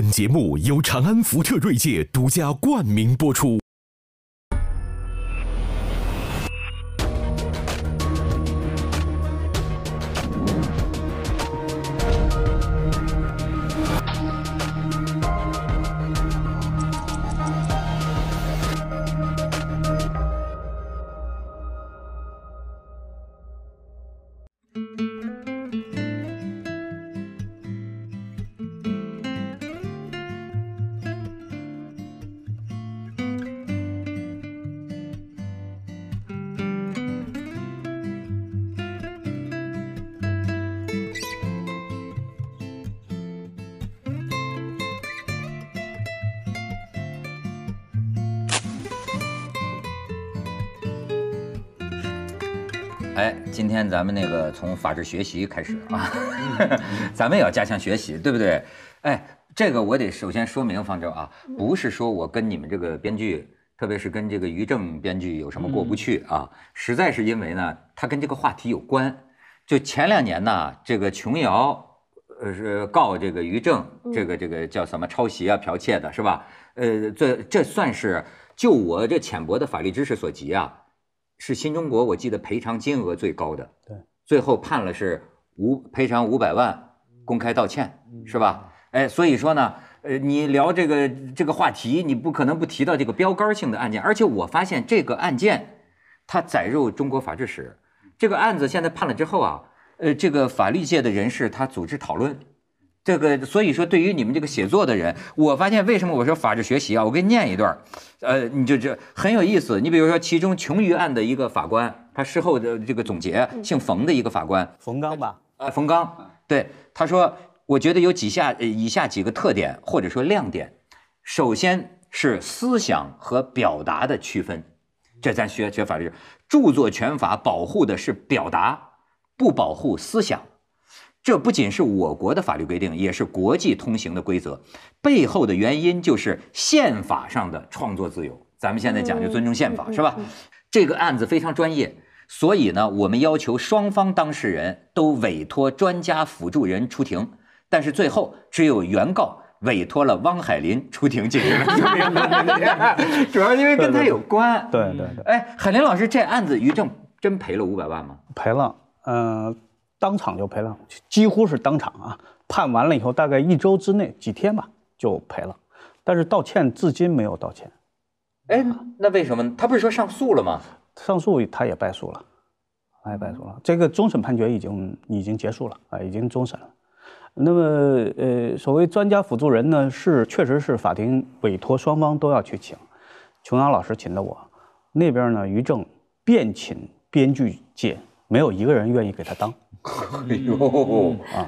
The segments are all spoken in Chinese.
本节目由长安福特锐界独家冠名播出。咱们那个从法治学习开始啊，咱们也要加强学习，对不对？哎，这个我得首先说明，方舟啊，不是说我跟你们这个编剧，特别是跟这个于正编剧有什么过不去啊，实在是因为呢，他跟这个话题有关。就前两年呢，这个琼瑶，呃，是告这个于正，这个这个叫什么抄袭啊、剽窃的，是吧？呃，这这算是就我这浅薄的法律知识所及啊。是新中国，我记得赔偿金额最高的，对，最后判了是五赔偿五百万，公开道歉，是吧？哎，所以说呢，呃，你聊这个这个话题，你不可能不提到这个标杆性的案件，而且我发现这个案件，它载入中国法制史，这个案子现在判了之后啊，呃，这个法律界的人士他组织讨论。这个，所以说，对于你们这个写作的人，我发现为什么我说法治学习啊？我给你念一段，呃，你就这很有意思。你比如说，其中琼鱼案的一个法官，他事后的这个总结，姓冯的一个法官，冯刚吧？呃，冯刚，对，他说，我觉得有几下以下几个特点或者说亮点，首先是思想和表达的区分，这咱学学法律，著作权法保护的是表达，不保护思想。这不仅是我国的法律规定，也是国际通行的规则。背后的原因就是宪法上的创作自由。咱们现在讲究尊重宪法，是吧？这个案子非常专业，所以呢，我们要求双方当事人都委托专家辅助人出庭。但是最后只有原告委托了汪海林出庭进行了说明，主要因为跟他有关。对对对。哎，海林老师，这案子于正真赔了五百万吗？赔了，嗯。当场就赔了，几乎是当场啊！判完了以后，大概一周之内，几天吧就赔了，但是道歉至今没有道歉。哎，那为什么？他不是说上诉了吗？上诉他也败诉了，他也败诉了。这个终审判决已经已经结束了啊，已经终审了。那么，呃，所谓专家辅助人呢，是确实是法庭委托双方都要去请，琼瑶老师请的我，那边呢，于正遍请编剧界，没有一个人愿意给他当。哎呦啊！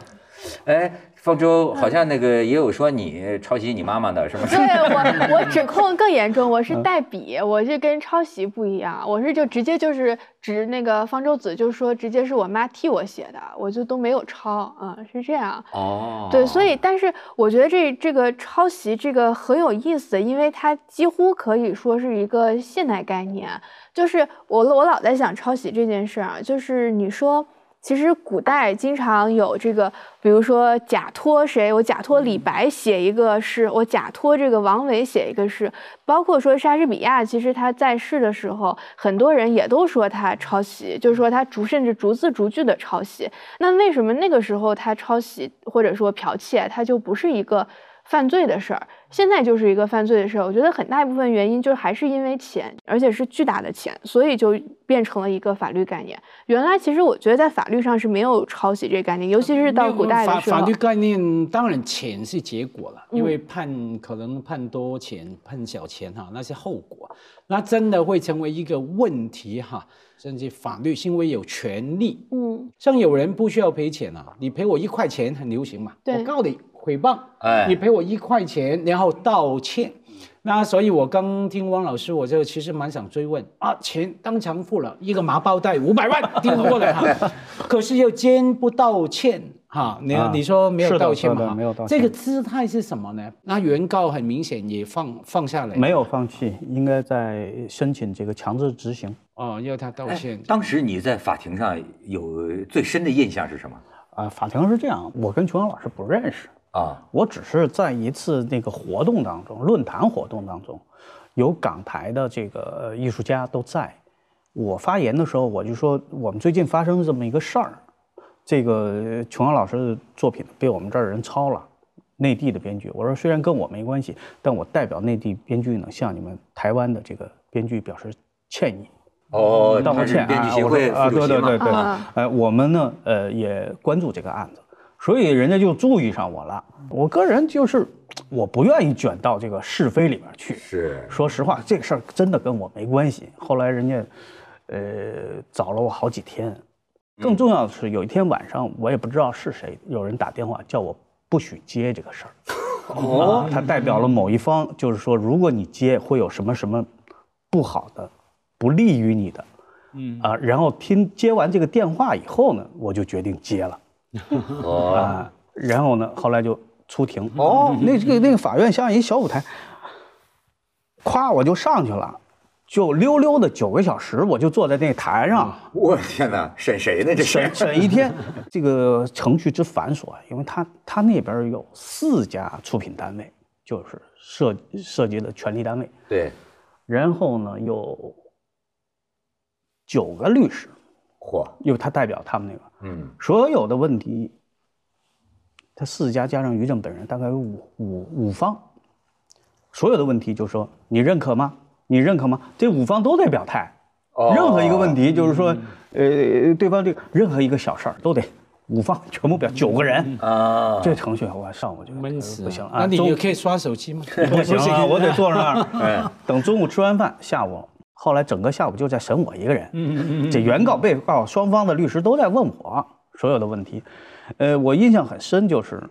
哎，方舟好像那个也有说你抄袭你妈妈的，是吗？对我，我指控 更严重，我是代笔，我是跟抄袭不一样，我是就直接就是指那个方舟子，就说直接是我妈替我写的，我就都没有抄，嗯，是这样。哦，对，所以但是我觉得这这个抄袭这个很有意思，因为它几乎可以说是一个现代概念，就是我我老在想抄袭这件事啊，就是你说。其实古代经常有这个，比如说假托谁，我假托李白写一个诗，我假托这个王维写一个诗，包括说莎士比亚，其实他在世的时候，很多人也都说他抄袭，就是说他逐甚至逐字逐句的抄袭。那为什么那个时候他抄袭或者说剽窃，他就不是一个？犯罪的事儿，现在就是一个犯罪的事儿。我觉得很大一部分原因就是还是因为钱，而且是巨大的钱，所以就变成了一个法律概念。原来其实我觉得在法律上是没有抄袭这个概念，尤其是到古代的时候。法律概念当然钱是结果了，因为判可能判多钱、判小钱哈，那是后果。那真的会成为一个问题哈，甚至法律是因为有权利。嗯，像有人不需要赔钱啊，你赔我一块钱很流行嘛，我告你。诽谤，哎，你赔我一块钱，然后道歉，那所以，我刚听汪老师，我就其实蛮想追问啊，钱当场付了一个麻包袋五百万 丢过来哈，可是又坚不道歉哈，你你说没有道歉吗？没有道歉，这个姿态是什么呢？那原告很明显也放放下来，没有放弃，应该在申请这个强制执行哦，要他道歉。当时你在法庭上有最深的印象是什么？啊，法庭是这样，我跟琼瑶老师不认识。啊，我只是在一次那个活动当中，论坛活动当中，有港台的这个呃艺术家都在。我发言的时候，我就说我们最近发生这么一个事儿，这个琼瑶老师的作品被我们这儿人抄了，内地的编剧。我说虽然跟我没关系，但我代表内地编剧呢，向你们台湾的这个编剧表示歉意。哦，道个歉啊！我说啊，对对对对啊，呃，我们呢，呃，也关注这个案子，所以人家就注意上我了。我个人就是，我不愿意卷到这个是非里边去。是说实话，这个事儿真的跟我没关系。后来人家，呃，找了我好几天。更重要的是，有一天晚上，我也不知道是谁，有人打电话叫我不许接这个事儿。哦，他代表了某一方，就是说，如果你接，会有什么什么不好的、不利于你的。嗯啊，然后听接完这个电话以后呢，我就决定接了。哦，啊，然后呢，后来就出庭。哦，那这个那个法院像一小舞台，咵我就上去了，就溜溜的九个小时，我就坐在那台上我的天哪，审谁呢？这是审审一天。这个程序之繁琐，因为他他那边有四家出品单位，就是涉涉及的权利单位，对，然后呢有九个律师，嚯，因为他代表他们那个。嗯，所有的问题，他四家加上于正本人，大概有五五五方，所有的问题就是说你认可吗？你认可吗？这五方都得表态，哦。任何一个问题就是说，呃，对方这个任何一个小事儿都得五方 全部表，九个人，啊，这程序我上午就闷死不行啊，那你可以刷手机吗？不行啊，我得坐那哎。儿，等中午吃完饭，下午，后来整个下午就在审我一个人。这原告、被告双方的律师都在问我所有的问题，呃，我印象很深，就是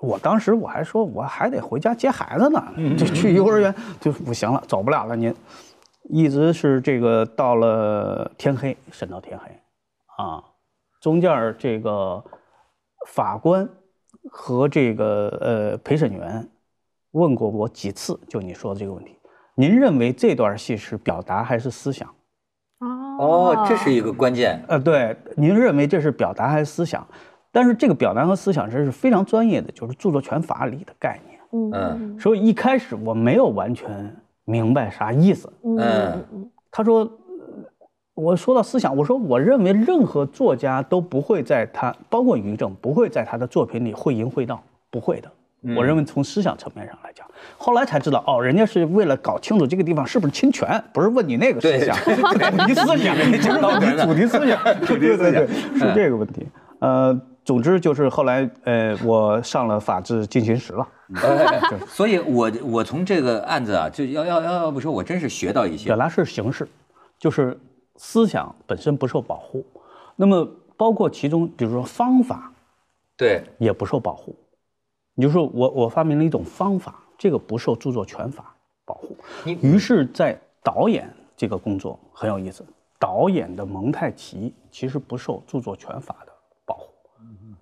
我当时我还说我还得回家接孩子呢，就去幼儿园就不行了，走不了了，您。一直是这个到了天黑，审到天黑，啊，中间这个法官和这个呃陪审员问过我几次，就你说的这个问题，您认为这段戏是表达还是思想？哦，这是一个关键，呃，对，您认为这是表达还是思想？但是这个表达和思想这是非常专业的，就是著作权法里的概念。嗯所以一开始我没有完全明白啥意思。嗯他说，呃我说到思想，我说我认为任何作家都不会在他，包括于正，不会在他的作品里会淫会道，不会的。我认为从思想层面上来讲，后来才知道，哦，人家是为了搞清楚这个地方是不是侵权，不是问你那个思想，主题思想，主题思想，主题思想是这个问题。呃，总之就是后来，呃，我上了法制进行时了。所以我我从这个案子啊，就要要要要不说，我真是学到一些表，达是形式，就是思想本身不受保护，那么包括其中，比如说方法对，也不受保护。你就说我我发明了一种方法，这个不受著作权法保护。于是，在导演这个工作很有意思，导演的蒙太奇其实不受著作权法的保护。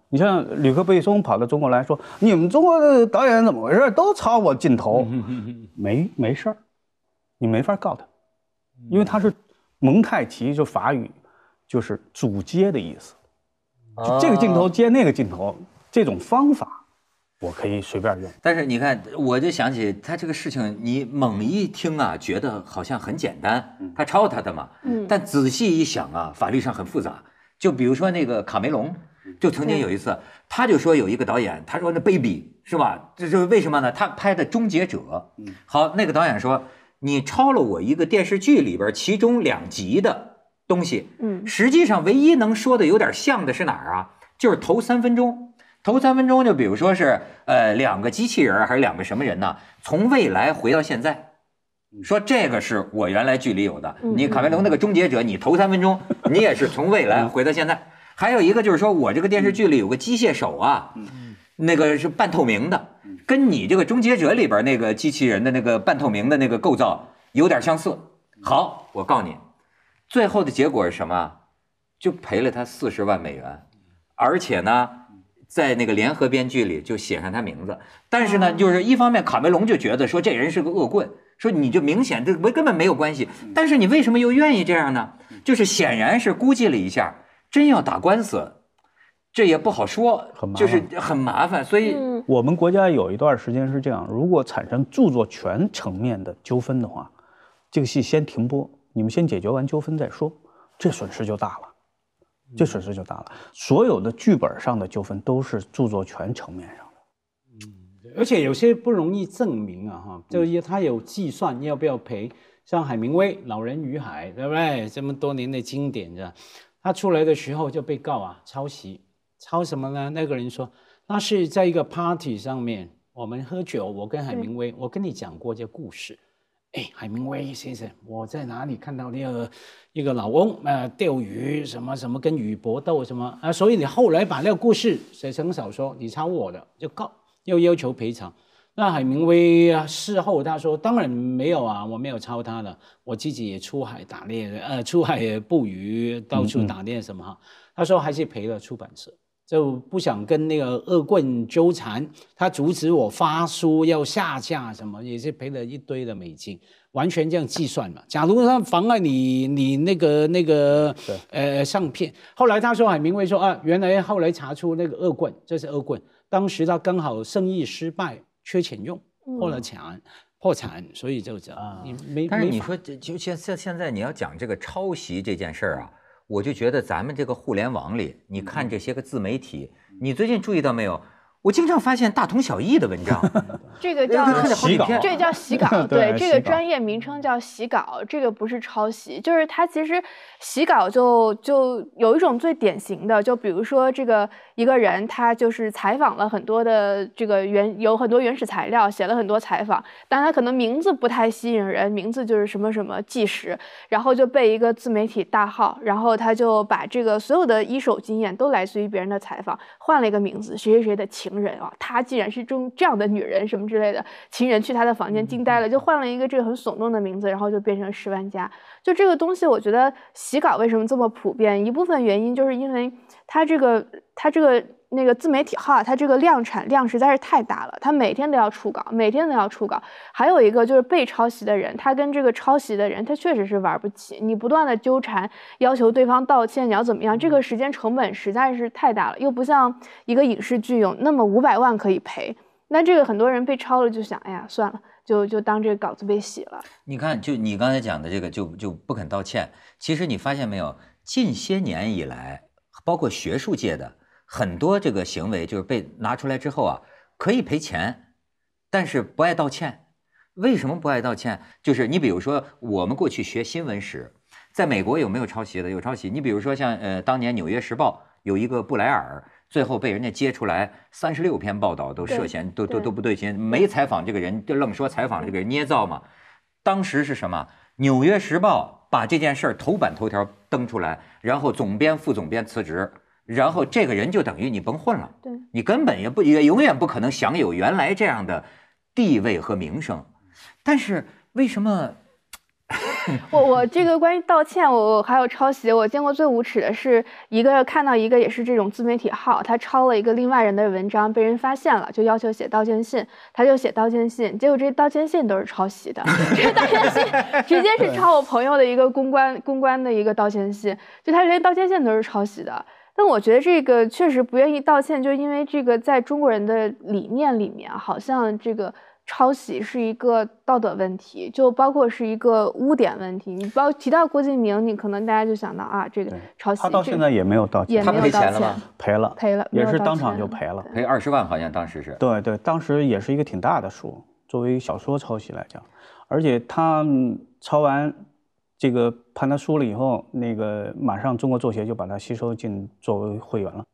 你像吕克·贝松跑到中国来说，你们中国的导演怎么回事？都抄我镜头，没没事儿，你没法告他，因为他是蒙太奇，就法语就是主接的意思，就这个镜头接那个镜头，这种方法我可以随便用。但是你看，我就想起他这个事情，你猛一听啊，觉得好像很简单，他抄他的嘛。嗯但仔细一想啊，法律上很复杂。就比如说那个卡梅隆，就曾经有一次，他就说有一个导演，他说那 baby 是吧？这就是为什么呢？他拍的《终结者》，好，那个导演说你抄了我一个电视剧里边其中两集的东西，嗯实际上唯一能说的有点像的是哪儿啊？就是头三分钟。头三分钟就比如说是呃两个机器人还是两个什么人呢？从未来回到现在，说这个是我原来剧里有的。你卡梅隆那个终结者，你头三分钟你也是从未来回到现在。还有一个就是说我这个电视剧里有个机械手啊，那个是半透明的，跟你这个终结者里边那个机器人的那个半透明的那个构造有点相似。好，我告诉你，最后的结果是什么？就赔了他四十万美元，而且呢，在那个联合编剧里就写上他名字。但是呢，就是一方面卡梅隆就觉得说这人是个恶棍，说你就明显这没根本没有关系。但是你为什么又愿意这样呢？就是显然是估计了一下，真要打官司，这也不好说很，麻就是很麻烦。所以嗯我们国家有一段时间是这样，如果产生著作权层面的纠纷的话，这个戏先停播，你们先解决完纠纷再说，这损失就大了，这损失就大了。所有的剧本上的纠纷都是著作权层面上的。嗯而且有些不容易证明啊，哈，就是他有计算要不要赔，像海明威《老人与海》，对不对？这么多年的经典的，他出来的时候就被告啊抄袭，抄什么呢？那个人说那是在一个 party 上面，我们喝酒，我跟海明威，我跟你讲过这故事。哎，海明威先生，我在哪里看到那个一个老翁呃钓鱼什么什么跟鱼搏斗什么啊？所以你后来把那个故事写成小说，你抄我的就告，又要求赔偿。那海明威啊，事后他说，当然没有啊，我没有抄他的，我自己也出海打猎，呃，出海捕鱼，到处打猎什么哈。他说还是赔了出版社，就不想跟那个恶棍纠缠，他阻止我发书要下架什么，也是赔了一堆的美金，完全这样计算嘛。假如他妨碍你你那个那个呃上片，后来他说海明威说啊，原来后来查出那个恶棍，这是恶棍，当时他刚好生意失败，缺钱用，破了产。破产，所以就这样，你没但是你说就现现现在你要讲这个抄袭这件事儿啊，我就觉得咱们这个互联网里，你看这些个自媒体，你最近注意到没有？我经常发现大同小异的文章，这个叫看着好几篇这叫洗稿，对对，这个专业名称叫洗稿，这个不是抄袭，就是它其实洗稿就就有一种最典型的，就比如说这个一个人他就是采访了很多的这个原有很多原始材料，写了很多采访，但他可能名字不太吸引人，名字就是什么什么纪实，然后就被一个自媒体大号，然后他就把这个所有的一手经验都来自于别人的采访，换了一个名字，谁谁谁的情人啊，她竟然是中这样的女人什么之类的，情人去他的房间惊呆了，就换了一个这个很耸动的名字，然后就变成十万加。就这个东西，我觉得洗稿为什么这么普遍？一部分原因就是因为它这个它这个那个自媒体号，它这个量产量实在是太大了，它每天都要出稿，每天都要出稿。还有一个就是被抄袭的人，他跟这个抄袭的人，他确实是玩不起。你不断的纠缠，要求对方道歉，你要怎么样？这个时间成本实在是太大了，又不像一个影视剧有那么五百万可以赔。那这个很多人被抄了，就想，哎呀，算了，就就当这个稿子被洗了。你看，就你刚才讲的这个，就就不肯道歉。其实你发现没有，近些年以来，包括学术界的很多这个行为，就是被拿出来之后啊，可以赔钱，但是不爱道歉。为什么不爱道歉？就是你比如说，我们过去学新闻史，在美国有没有抄袭的？有抄袭。你比如说像呃，当年《纽约时报》有一个布莱尔，最后被人家揭出来，三十六篇报道都涉嫌都都都不对劲，没采访这个人，就愣说采访这个人捏造嘛。当时是什么？《纽约时报》把这件事儿头版头条登出来，然后总编、副总编辞职，然后这个人就等于你甭混了，对你根本也不也永远不可能享有原来这样的地位和名声。但是为什么？我我这个关于道歉，我我还有抄袭，我见过最无耻的是一个看到一个也是这种自媒体号，他抄了一个另外人的文章，被人发现了，就要求写道歉信，他就写道歉信，结果这道歉信都是抄袭的，这道歉信直接是抄我朋友的一个公关公关的一个道歉信，就他连道歉信都是抄袭的。但我觉得这个确实不愿意道歉，就因为这个在中国人的理念里面，好像这个抄袭是一个道德问题，就包括是一个污点问题。你包提到郭敬明，你可能大家就想到啊，这个抄袭，他到现在也没有道歉，也没有道歉他赔钱了吗，赔了，赔了，也是当场就赔了。赔二十万，好像当时是。对对，当时也是一个挺大的数，作为小说抄袭来讲，而且他嗯抄完这个判他输了以后，那个马上中国作协就把他吸收进作为会员了。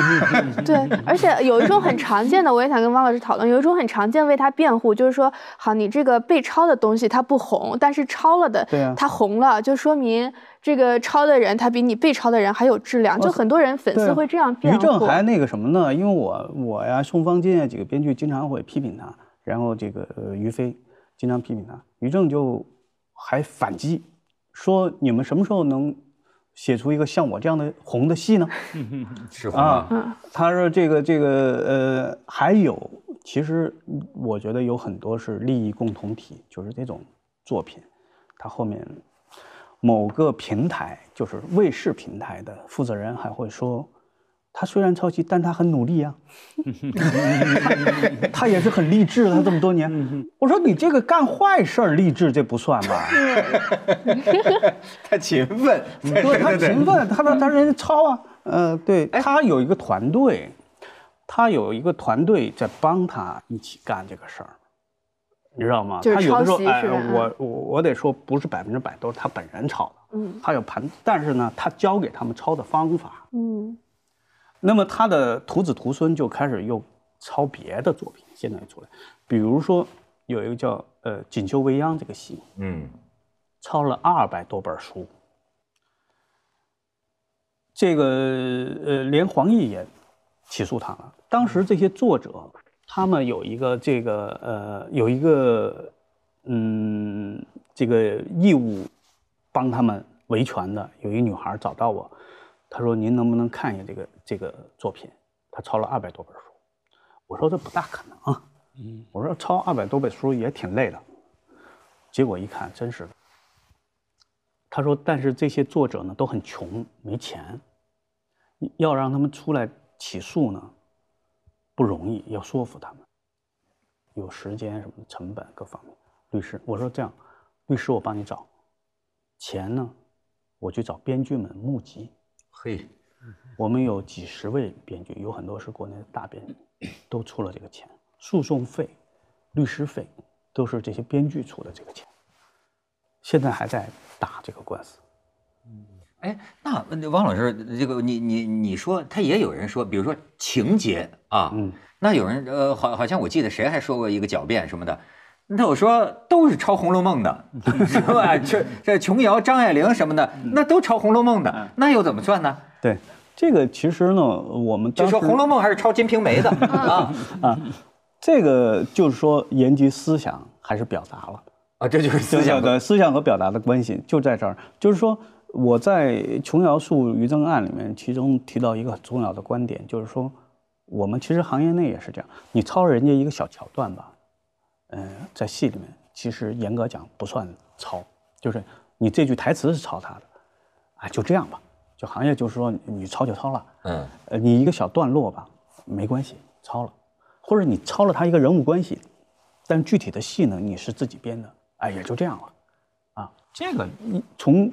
对，而且有一种很常见的，我也想跟汪老师讨论，有一种很常见为他辩护，就是说，好，你这个被抄的东西它不红，但是抄了的对啊它红了，就说明这个抄的人他比你被抄的人还有质量，就很多人粉丝会这样辩护于。正还那个什么呢？因为我我呀，宋方金啊几个编剧经常会批评他，然后这个呃于飞经常批评他，于正就还反击，说你们什么时候能写出一个像我这样的红的戏呢？是红啊，嗯他说这个这个呃，还有，其实我觉得有很多是利益共同体，就是这种作品，他后面某个平台，就是卫视平台的负责人还会说，他虽然抄袭，但他很努力啊，他 他也是很励志的。他这么多年，我说你这个干坏事儿励志这不算吧？他勤奋，对他勤奋，他说他人家抄啊，呃，对他有一个团队，他有一个团队在帮他一起干这个事儿，你知道吗？他有的时候，哎我我我得说，不是百分之百都是他本人抄的，嗯。他有盘，但是呢，他教给他们抄的方法，嗯那么他的徒子徒孙就开始又抄别的作品，现在出来，比如说有一个叫呃《锦绣未央》这个戏，嗯抄了二百多本书。这个呃，连黄奕也起诉他了。当时这些作者，他们有一个这个呃，有一个嗯，这个义务帮他们维权的。有一个女孩找到我，她说：“您能不能看一下这个这个作品？他抄了二百多本书。”我说：“这不大可能啊。”我说：“抄二百多本书也挺累的。”结果一看，真是的。他说：“但是这些作者呢都很穷，没钱，要让他们出来起诉呢，不容易，要说服他们，有时间什么成本各方面。律师，我说这样，律师我帮你找，钱呢，我去找编剧们募集。嘿，我们有几十位编剧，有很多是国内的大编剧，都出了这个钱，诉讼费、律师费都是这些编剧出的这个钱。现在还在打这个官司。哎，那那王老师，这个你你你说，他也有人说，比如说情节啊，嗯那有人呃，好好像我记得谁还说过一个狡辩什么的，那我说都是抄《红楼梦》的，是吧？这这琼瑶、张爱玲什么的，那都抄《红楼梦》的，那又怎么算呢？对，这个其实呢，我们就说《红楼梦》还是抄《金瓶梅》的 啊啊这个就是说言及思想还是表达了。啊，这就是思想的思想和表达的关系就在这儿。就是说，我在琼瑶诉于正案里面，其中提到一个很重要的观点，就是说，我们其实行业内也是这样，你抄人家一个小桥段吧，嗯、在戏里面其实严格讲不算抄，就是你这句台词是抄他的，啊，就这样吧。就行业就是说，你抄就抄了，嗯呃，你一个小段落吧，没关系，抄了，或者你抄了他一个人物关系，但具体的戏呢，你是自己编的，哎，也就这样了，啊，这个你从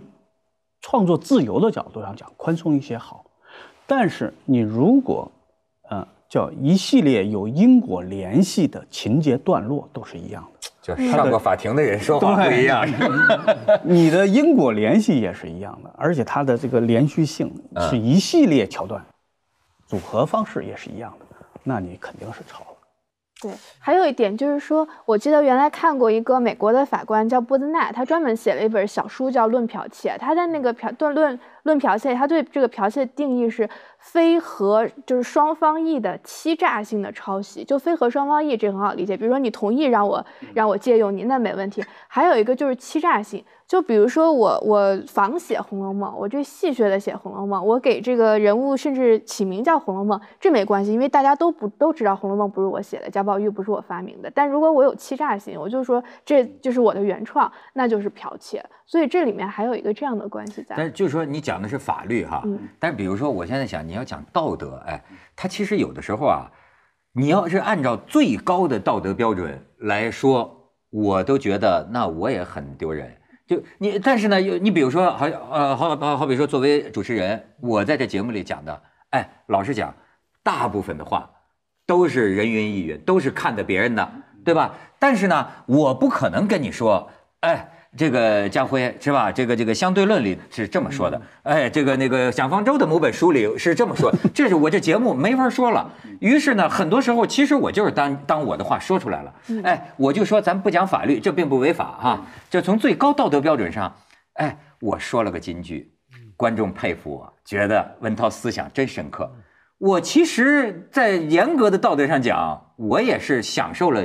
创作自由的角度上讲，宽松一些好，但是你如果，呃，叫一系列有因果联系的情节段落都是一样的，就上过法庭的人说话不一样，你的因果联系也是一样的，而且它的这个连续性是一系列桥段，组合方式也是一样的，那你肯定是抄了。对，还有一点就是说，我记得原来看过一个美国的法官叫波兹奈，他专门写了一本小书叫《论剽窃》，他在那个剽论论论剽窃，他对这个剽窃的定义是非和就是双方意的欺诈性的抄袭，就非和双方意这很好理解，比如说你同意让我让我借用你，那没问题。还有一个就是欺诈性，就比如说我我仿写《红楼梦》，我这戏谑的写《红楼梦》，我给这个人物甚至起名叫《红楼梦》，这没关系，因为大家都不都知道《红楼梦》不是我写的，贾宝玉不是我发明的。但如果我有欺诈心，我就说这就是我的原创，那就是剽窃。所以这里面还有一个这样的关系在。但是就是说你讲的是法律哈，嗯但是比如说我现在想你要讲道德，哎，它其实有的时候啊，你要是按照最高的道德标准来说，我都觉得那我也很丢人。就你，但是呢，你比如说，好呃，好好好比说，作为主持人，我在这节目里讲的，哎，老实讲，大部分的话都是人云亦云，都是看的别人的，对吧？但是呢，我不可能跟你说，哎。这个家辉是吧？这个这个相对论里是这么说的，哎，这个那个蒋方舟的某本书里是这么说，这是我这节目没法说了。于是呢，很多时候其实我就是当当我的话说出来了，哎，我就说咱不讲法律，这并不违法啊。就从最高道德标准上，哎，我说了个金句，观众佩服我，觉得文涛思想真深刻。我其实，在严格的道德上讲，我也是享受了，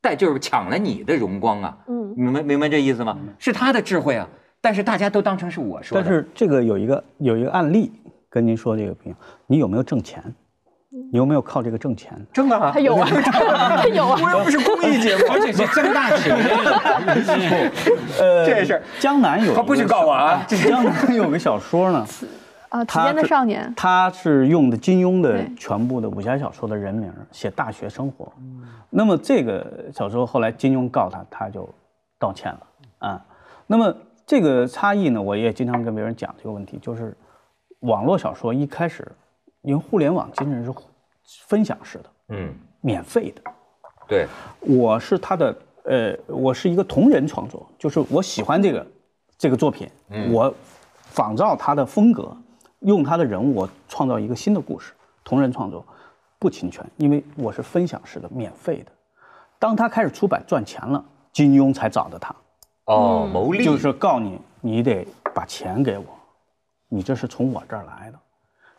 但就是抢了你的荣光啊。嗯明白明白这意思吗？是他的智慧啊，但是大家都当成是我说的。但是这个有一个有一个案例跟您说这个不一样，你有没有挣钱？你有没有靠这个挣钱？挣啊他，有啊，他有啊。我又不是公益节目，而且是挣大钱。呃，这事儿江南有个他不许告我啊江南有个小说呢，啊，体他间的少年，他是用的金庸的全部的武侠小说的人名写大学生活。那么这个小说后来金庸告他，他就道歉了啊。那么这个差异呢，我也经常跟别人讲这个问题，就是网络小说一开始，因为互联网精神是分享式的、嗯，免费的。对，我是他的，呃，我是一个同人创作，就是我喜欢这个这个作品，我仿照他的风格，用他的人物，我创造一个新的故事，同人创作不侵权，因为我是分享式的，免费的。当他开始出版赚钱了，金庸才找的他，哦，牟利就是告你，你得把钱给我，你这是从我这儿来的，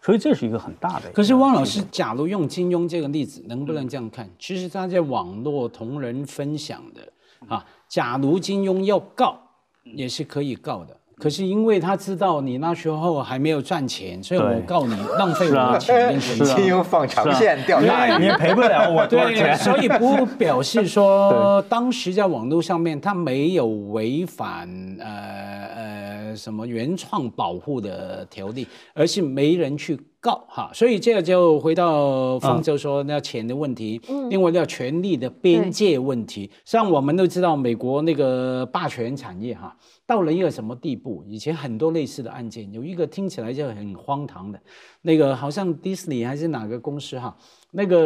所以这是一个很大的。可是汪老师，假如用金庸这个例子，能不能这样看？其实他在网络同人分享的啊，假如金庸要告，也是可以告的。可是因为他知道你那时候还没有赚钱，所以我对告你浪费我的钱变成是啊金庸放长线钓大鱼，你也赔不了我多少对，钱。所以不表示说当时在网络上面他没有违反呃呃什么原创保护的条例，而是没人去告哈。所以这个就回到方舟说那钱的问题，因为那权力的边界问题。像我们都知道美国那个霸权产业哈。到了一个什么地步？以前很多类似的案件，有一个听起来就很荒唐的，那个好像迪士尼还是哪个公司哈，那个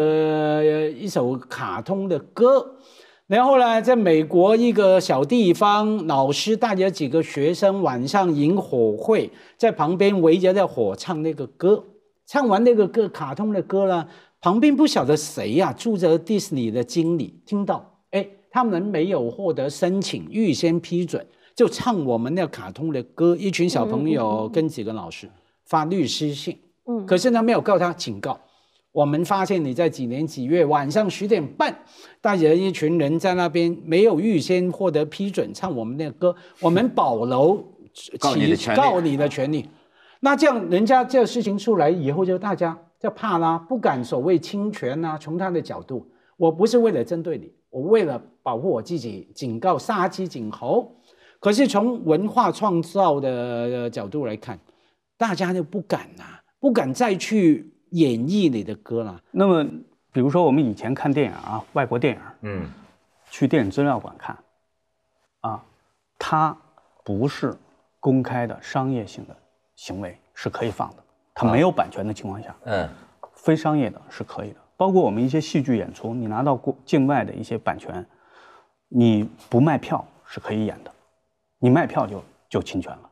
呃一首卡通的歌，然后呢，在美国一个小地方，老师带着几个学生晚上迎火会，在旁边围着在火唱那个歌，唱完那个歌卡通的歌呢，旁边不晓得谁呀、住着迪士尼的经理听到，哎，他们没有获得申请，预先批准。就唱我们那个卡通的歌，一群小朋友跟几个老师发律师信，嗯可是呢没有告他警告。我们发现你在几年几月晚上十点半，带着一群人在那边没有预先获得批准唱我们那个歌，我们保留告你的其权利告你的权利。那这样人家这个事情出来以后，就大家就怕啦，不敢所谓侵权呐、从他的角度，我不是为了针对你，我为了保护我自己，警告杀鸡儆猴。可是从文化创造的呃角度来看，大家就不敢呐、不敢再去演绎你的歌了。那么，比如说我们以前看电影啊，外国电影，嗯，去电影资料馆看，啊，它不是公开的商业性的行为是可以放的，它没有版权的情况下，嗯，非商业的是可以的。包括我们一些戏剧演出，你拿到国境外的一些版权，你不卖票是可以演的，你卖票就就侵权了，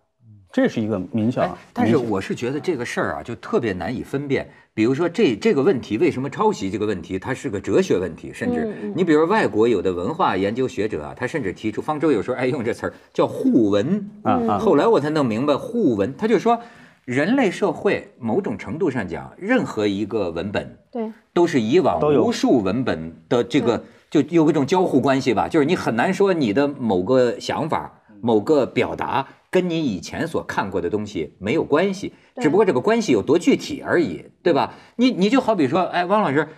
这是一个明显哎。，但是我是觉得这个事儿啊，就特别难以分辨。比如说这这个问题，为什么抄袭这个问题，它是个哲学问题，甚至你比如外国有的文化研究学者啊，他甚至提出，方舟有时候爱用这词儿叫互文。啊啊。后来我才弄明白互文，他就说，人类社会某种程度上讲，任何一个文本对，都是以往无数文本的这个就有一种交互关系吧，就是你很难说你的某个想法、某个表达跟你以前所看过的东西没有关系，只不过这个关系有多具体而已，对吧？你你就好比说，哎，汪老师，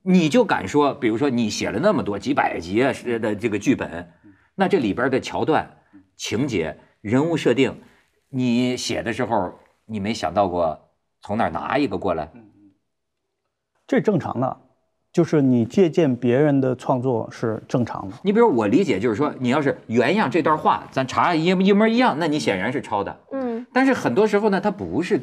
你就敢说，比如说你写了那么多几百集啊是的这个剧本，那这里边的桥段、情节、人物设定，你写的时候你没想到过从哪儿拿一个过来？这正常的，就是你借鉴别人的创作是正常的。你比如我理解就是说，你要是原样这段话，咱查一一模一样，那你显然是抄的。嗯，但是很多时候呢，它不是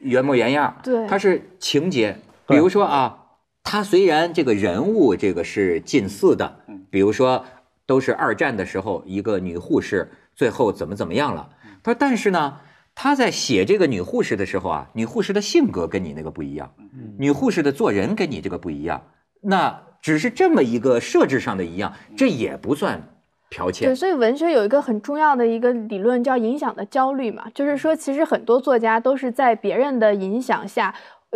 原模原样，对它是情节。比如说啊，他虽然这个人物这个是近似的，比如说都是二战的时候一个女护士最后怎么怎么样了，他说但是呢。他在写这个女护士的时候啊，女护士的性格跟你那个不一样，女护士的做人跟你这个不一样，那只是这么一个设置上的一样，这也不算剽窃对，所以文学有一个很重要的一个理论叫影响的焦虑嘛，就是说其实很多作家都是在别人的影响下。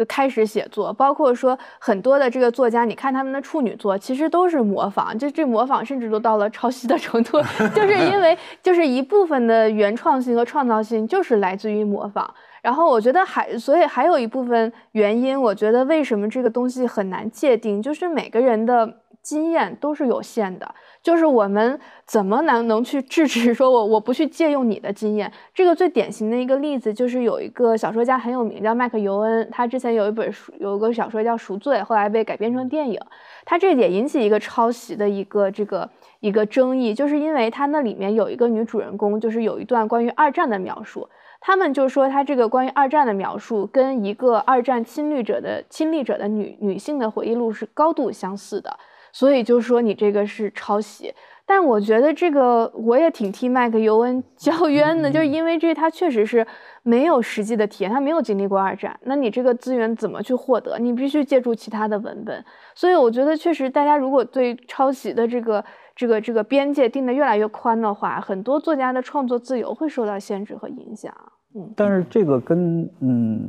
开始写作，包括说很多的这个作家，你看他们的处女作，其实都是模仿，就这模仿甚至都到了抄袭的程度，就是因为就是一部分的原创性和创造性就是来自于模仿。然后我觉得还，所以还有一部分原因，我觉得为什么这个东西很难界定，就是每个人的经验都是有限的，就是我们怎么能能去制止说我我不去借用你的经验？这个最典型的一个例子就是有一个小说家很有名，叫麦克尤恩，他之前有一本书，有一个小说叫《赎罪》，后来被改编成电影。他这也引起一个抄袭的一个这个一个争议，就是因为他那里面有一个女主人公，就是有一段关于二战的描述。他们就说他这个关于二战的描述跟一个二战侵略者的亲历者的女女性的回忆录是高度相似的，所以就说你这个是抄袭。但我觉得这个我也挺替麦克尤恩叫冤的，就是因为这他确实是没有实际的体验，他没有经历过二战，那你这个资源怎么去获得？你必须借助其他的文本。所以我觉得确实，大家如果对抄袭的这个。这个这个边界定的越来越宽的话，很多作家的创作自由会受到限制和影响。嗯，但是这个跟嗯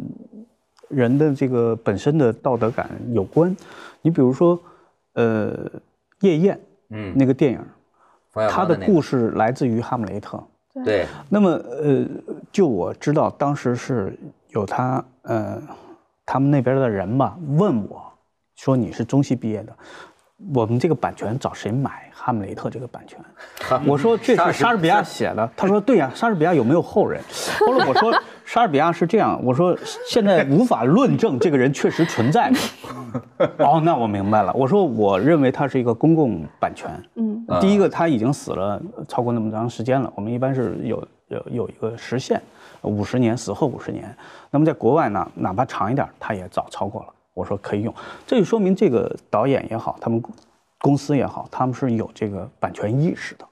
人的这个本身的道德感有关。你比如说，呃，夜宴，嗯，那个电影，他的故事来自于《哈姆雷特》。对。那么，呃，就我知道，当时是有他，呃，他们那边的人吧，问我，说你是中戏毕业的。我们这个版权找谁买？哈姆雷特这个版权，我说这是莎士比亚写的。他说对呀，莎士比亚有没有后人？后来我说 莎士比亚是这样，我说现在无法论证这个人确实存在。哦，那我明白了。我说我认为他是一个公共版权。嗯，第一个他已经死了超过那么长时间了，我们一般是有有有一个时限，五十年死后五十年。那么在国外呢，哪怕长一点，他也早超过了。我说可以用，这就说明这个导演也好，他们公司也好，他们是有这个版权意识的。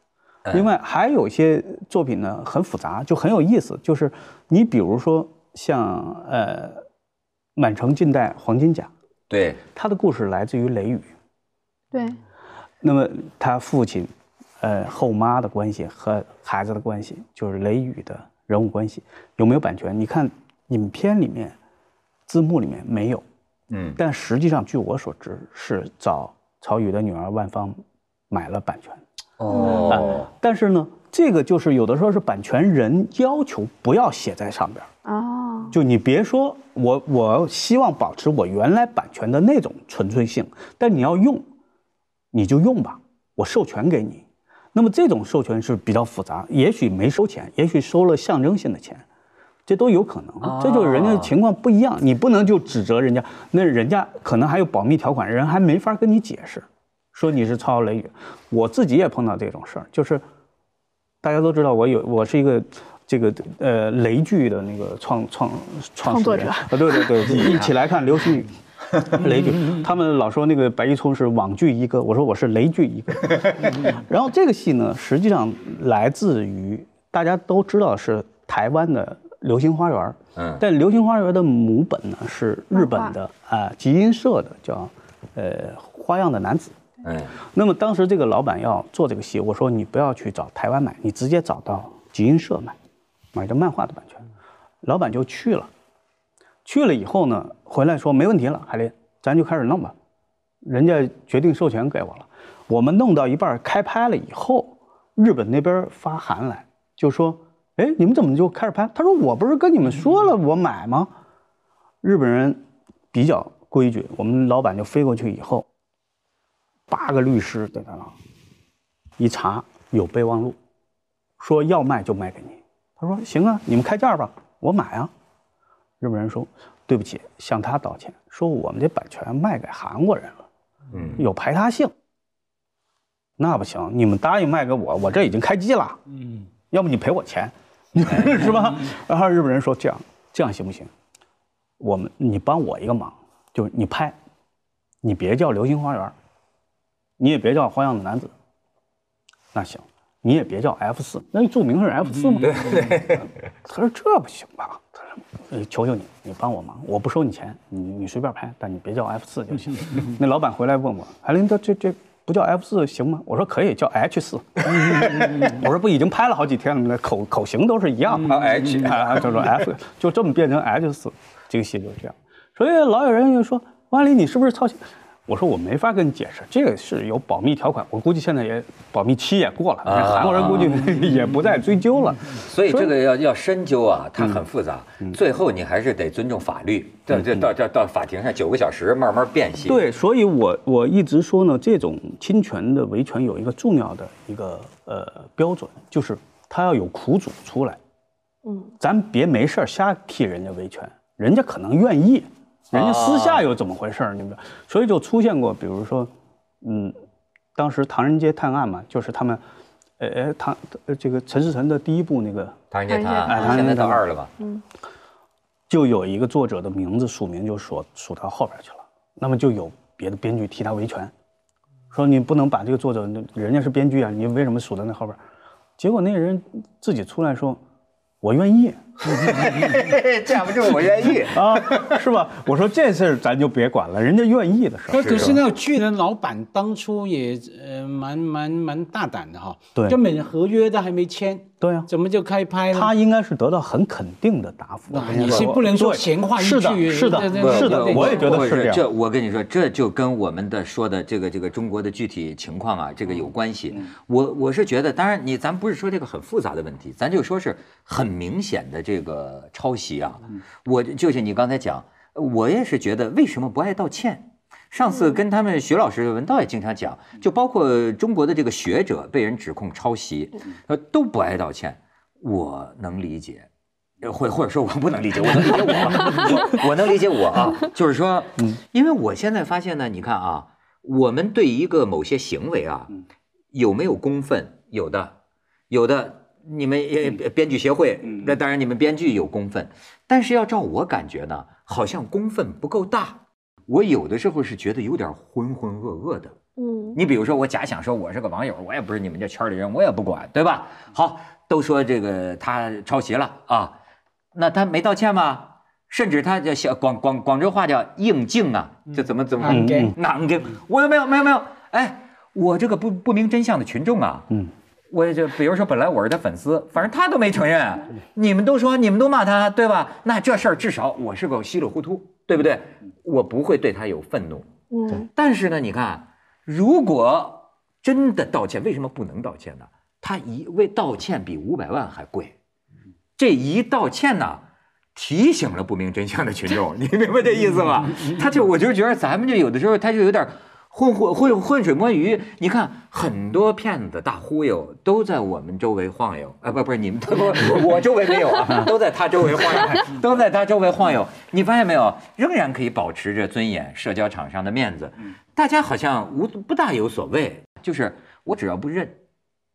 另外还有一些作品呢，很复杂，就很有意思。就是你比如说像呃《满城尽带黄金甲》，对，他的故事来自于雷雨。对。那么他父亲，呃后妈的关系和孩子的关系，就是雷雨的人物关系，有没有版权？你看影片里面字幕里面没有。嗯，但实际上，据我所知，是找曹禺的女儿万芳买了版权。哦，但是呢，这个就是有的时候是版权人要求不要写在上边哦，就你别说我，我希望保持我原来版权的那种纯粹性，但你要用，你就用吧，我授权给你。那么这种授权是比较复杂，也许没收钱，也许收了象征性的钱。这都有可能，这就是人家的情况不一样，你不能就指责人家，那人家可能还有保密条款，人还没法跟你解释，说你是抄雷雨。我自己也碰到这种事儿，就是大家都知道我有，我是一个这个呃雷剧的那个创创创作者啊，对对对，一起来看流星雨，雷剧，他们老说那个白玉聪是网剧一哥，我说我是雷剧一哥。然后这个戏呢，实际上来自于大家都知道是台湾的。流星花园，嗯，但流星花园的母本呢是日本的啊，集英社的叫，呃，花样的男子，嗯，那么当时这个老板要做这个戏，我说你不要去找台湾买，你直接找到集英社买，买这漫画的版权，老板就去了，去了以后呢，回来说没问题了，海林，咱就开始弄吧，人家决定授权给我了，我们弄到一半开拍了以后，日本那边发函来，就说。哎，你们怎么就开始拍？他说：“我不是跟你们说了我买吗？”日本人比较规矩，我们老板就飞过去以后，八个律师在那一查有备忘录，说要卖就卖给你。他说：“行啊，你们开价吧，我买啊。”日本人说：“对不起，向他道歉，说我们这版权卖给韩国人了，嗯，有排他性。那不行，你们答应卖给我，我这已经开机了，嗯，要不你赔我钱。” 是吧？然后日本人说：“这样，这样行不行？我们你帮我一个忙，就是你拍，你别叫《流星花园》，你也别叫《花样的男子》，那行，你也别叫 F 四，那注明是 F 四吗？” 他说：“这不行吧？”他说：“求求你，你帮我忙，我不收你钱，你你随便拍，但你别叫 F 四就行。”那老板回来问我：“海林，这这这。”不叫 F 四行吗？我说可以叫 H 四。我说不已经拍了好几天了吗？口口型都是一样的。H，啊他说 F，就这么变成 H 四，这个戏就是这样。所以老有人就说：“万里，你是不是抄袭？”我说我没法跟你解释，这个是有保密条款，我估计现在也保密期也过了，啊韩国人估计 也不再追究了。所以这个要要深究啊，它很复杂。嗯最后你还是得尊重法律，这这到这到法庭上九个小时慢慢辨析。，对，所以我我一直说呢，这种侵权的维权有一个重要的一个呃标准，就是他要有苦主出来，嗯，咱别没事瞎替人家维权，人家可能愿意，人家私下又怎么回事儿？你们，所以就出现过，比如说，嗯，当时唐人街探案嘛，就是他们，呃哎唐呃这个陈思诚的第一部那个唐人街探唐人街案，探现在到案二了吧？就有一个作者的名字署名就署署到后边去了，那么就有别的编剧替他维权，说你不能把这个作者，人家是编剧啊，你为什么署在那后边？结果那个人自己出来说，我愿意 架不住我愿意。啊，是吧？我说这事儿咱就别管了，人家愿意的事儿。可可是那个剧的老板当初也呃蛮蛮蛮大胆的哈，对根本合约都还没签，对啊，怎么就开拍了？他应该是得到很肯定的答复。那你是不能说闲话一是的句，是的对对不是的我也觉得是这样这我跟你说，这就跟我们的说的这个这个中国的具体情况啊，这个有关系。我我是觉得，当然你咱不是说这个很复杂的问题，咱就说是很明显的这个抄袭啊。我就是你刚才讲，我也是觉得为什么不爱道歉？上次跟他们徐老师、文道也经常讲，就包括中国的这个学者被人指控抄袭，呃，都不爱道歉，我能理解。呃或或者说我不能理解，我能理解我，我我能理解我啊，就是说，因为我现在发现呢，你看啊，我们对一个某些行为啊，有没有公愤？有的，有的，你们也编剧协会，那当然你们编剧有公愤，但是要照我感觉呢，好像公愤不够大。我有的时候是觉得有点浑浑噩噩的。嗯，你比如说，我假想说我是个网友，我也不是你们这圈里人，我也不管，对吧？好，都说这个他抄袭了啊，那他没道歉吗？甚至他叫小广广广州话叫应镜啊，这怎么怎么硬頸囊给？我没有没有没有，哎，我这个不不明真相的群众啊，嗯，我就比如说本来我是他粉丝，反正他都没承认，你们都说你们都骂他，对吧？那这事儿至少我是个稀里糊涂，对不对？我不会对他有愤怒。嗯，但是呢，你看，如果真的道歉，为什么不能道歉呢？他一为道歉比五百万还贵，这一道歉呢，提醒了不明真相的群众，你明白这意思吗？他就我就觉得咱们就有的时候他就有点浑浑浑浑水摸鱼。你看很多骗子大忽悠都在我们周围晃悠，啊不不是你们不 我周围没有啊，都在他周围晃悠，都在他周围晃悠。你发现没有？仍然可以保持着尊严，社交场上的面子，大家好像无不大有所谓。就是我只要不认，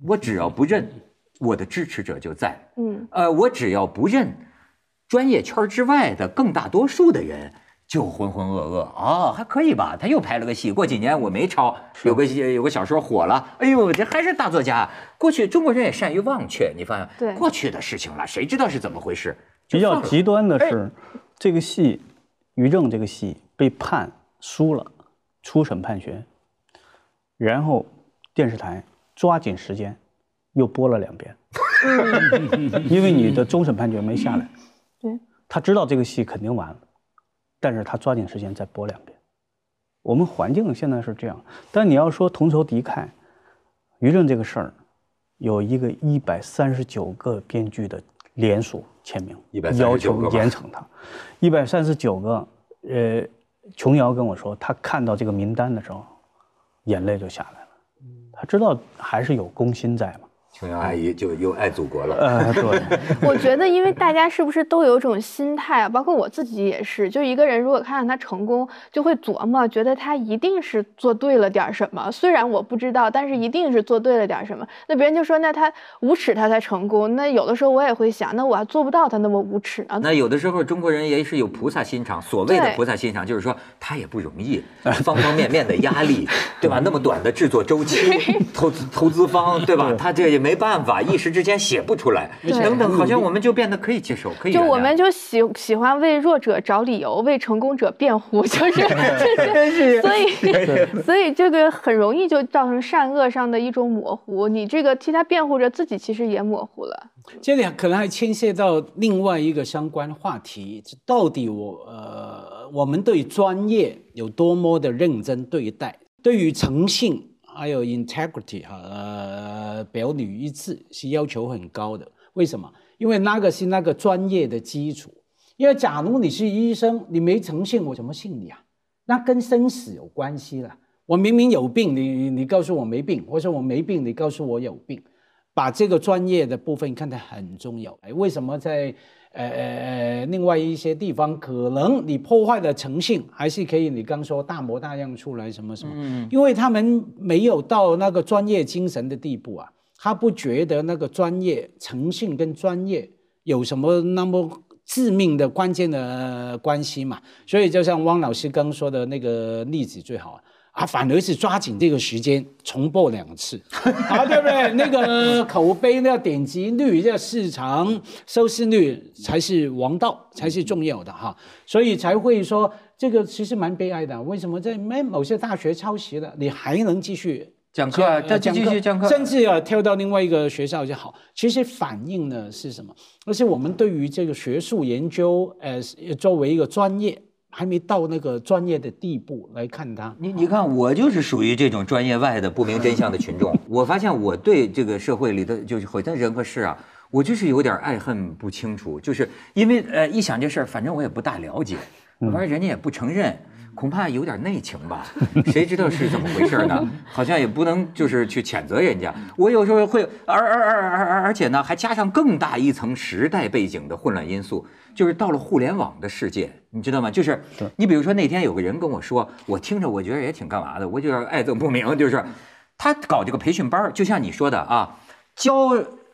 我只要不认，我的支持者就在。嗯，呃，我只要不认，专业圈之外的更大多数的人就浑浑噩噩。哦，还可以吧？他又拍了个戏，过几年我没抄，有个戏有个小说火了，哎呦，这还是大作家。过去中国人也善于忘却，你发现对。过去的事情了，谁知道是怎么回事？比较极端的是，这个戏，于正这个戏被判输了，初审判决，然后电视台抓紧时间又播了两遍，因为你的终审判决没下来，对，他知道这个戏肯定完了，但是他抓紧时间再播两遍。我们环境现在是这样，但你要说同仇敌忾，于正这个事儿，有一个一百三十九个编剧的联署签名，要求严惩他。一百三十九个，呃，琼瑶跟我说，他看到这个名单的时候，眼泪就下来了。他知道还是有公心在嘛。琼瑶阿姨就又爱祖国了。呃，对，我觉得，因为大家是不是都有一种心态啊？包括我自己也是，就一个人如果看到他成功，就会琢磨，觉得他一定是做对了点什么。虽然我不知道，但是一定是做对了点什么。那别人就说，那他无耻他才成功。那有的时候我也会想，那我还做不到他那么无耻啊。那有的时候中国人也是有菩萨心肠，所谓的菩萨心肠，就是说他也不容易，方方面面的压力，对吧？那么短的制作周期，投资投资方，对吧？他这也没办法，一时之间写不出来，对等等，好像我们就变得可以接受，可以就我们就喜喜欢为弱者找理由，为成功者辩护，就是 就是，所以 所以这个很容易就造成善恶上的一种模糊。你这个替他辩护着，自己其实也模糊了。这里可能还牵涉到另外一个相关话题，到底我呃我们对专业有多么的认真对待，对于诚信还有 integrity 哈，呃，表里一致是要求很高的。为什么？因为那个是那个专业的基础。因为假如你是医生，你没诚信，我怎么信你啊？那跟生死有关系了。我明明有病，你你告诉我没病，或者我没病，你告诉我有病，把这个专业的部分看得很重要。哎，为什么在呃呃呃另外一些地方，可能你破坏了诚信，还是可以？你刚说大模大样出来什么什么？嗯，因为他们没有到那个专业精神的地步啊，他不觉得那个专业诚信跟专业有什么那么致命的关键的关系嘛。所以就像汪老师刚说的那个例子最好。啊，反而是抓紧这个时间重播两次，啊，对不对？那个口碑、那个点击率、这市场收视率才是王道，才是重要的哈。所以才会说这个其实蛮悲哀的。为什么在某某些大学抄袭了，你还能继续讲课？再继续讲课，甚至啊跳到另外一个学校就好。其实反映的是什么？而且我们对于这个学术研究，呃，作为一个专业。还没到那个专业的地步来看他。你你看，我就是属于这种专业外的不明真相的群众。我发现我对这个社会里的就是好像人和事啊，我就是有点爱恨不清楚。就是因为呃，一想这事儿，反正我也不大了解，完了人家也不承认。恐怕有点内情吧，谁知道是怎么回事呢？好像也不能就是去谴责人家。我有时候会，而而而而而而且呢，还加上更大一层时代背景的混乱因素，就是到了互联网的世界，你知道吗？就是你比如说那天有个人跟我说，我听着我觉得也挺干嘛的，我就爱憎不明，就是他搞这个培训班，就像你说的啊，教